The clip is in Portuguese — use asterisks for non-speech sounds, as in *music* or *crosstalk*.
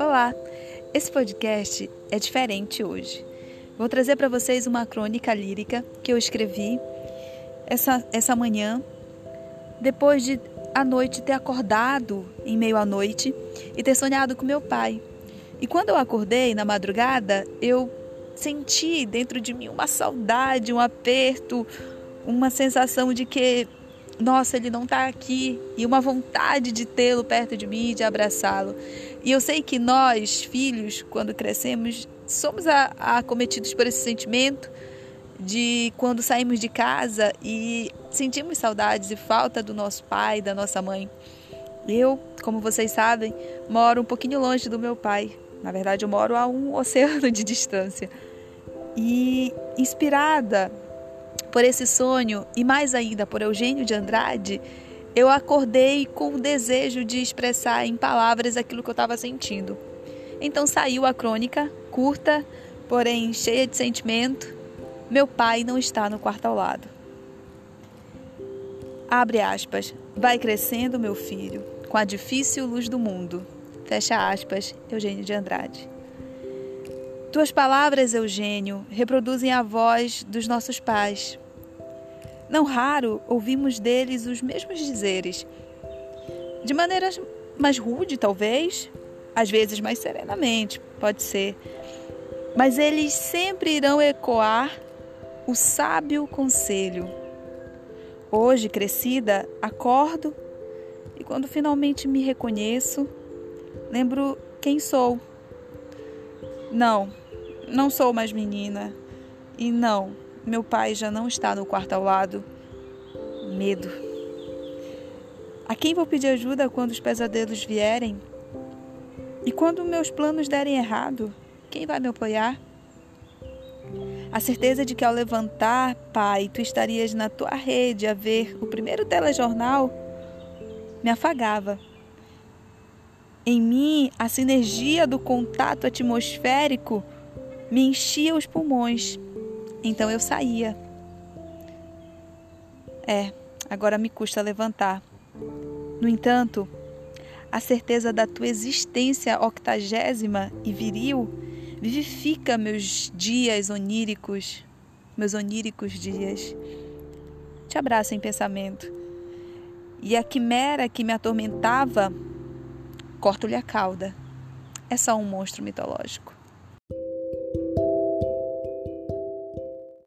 Olá! Esse podcast é diferente hoje. Vou trazer para vocês uma crônica lírica que eu escrevi essa, essa manhã, depois de à noite ter acordado em meio à noite e ter sonhado com meu pai. E quando eu acordei na madrugada, eu senti dentro de mim uma saudade, um aperto, uma sensação de que, nossa, ele não está aqui e uma vontade de tê-lo perto de mim, de abraçá-lo. E eu sei que nós, filhos, quando crescemos, somos acometidos por esse sentimento de quando saímos de casa e sentimos saudades e falta do nosso pai, da nossa mãe. Eu, como vocês sabem, moro um pouquinho longe do meu pai. Na verdade, eu moro a um *laughs* oceano de distância. E inspirada por esse sonho e mais ainda por Eugênio de Andrade, eu acordei com o desejo de expressar em palavras aquilo que eu estava sentindo. Então saiu a crônica, curta, porém cheia de sentimento, meu pai não está no quarto ao lado. Abre aspas. Vai crescendo, meu filho, com a difícil luz do mundo. Fecha aspas. Eugênio de Andrade. Tuas palavras, Eugênio, reproduzem a voz dos nossos pais. Não raro ouvimos deles os mesmos dizeres, de maneira mais rude, talvez, às vezes mais serenamente, pode ser. Mas eles sempre irão ecoar o sábio conselho. Hoje, crescida, acordo e quando finalmente me reconheço, lembro quem sou. Não, não sou mais menina. E não, meu pai já não está no quarto ao lado. Medo. A quem vou pedir ajuda quando os pesadelos vierem? E quando meus planos derem errado, quem vai me apoiar? A certeza de que ao levantar, pai, tu estarias na tua rede a ver o primeiro telejornal me afagava. Em mim, a sinergia do contato atmosférico me enchia os pulmões. Então eu saía. É, agora me custa levantar. No entanto, a certeza da tua existência octagésima e viril Vivifica meus dias oníricos, meus oníricos dias. Te abraço em pensamento. E a quimera que me atormentava, corto-lhe a cauda. É só um monstro mitológico.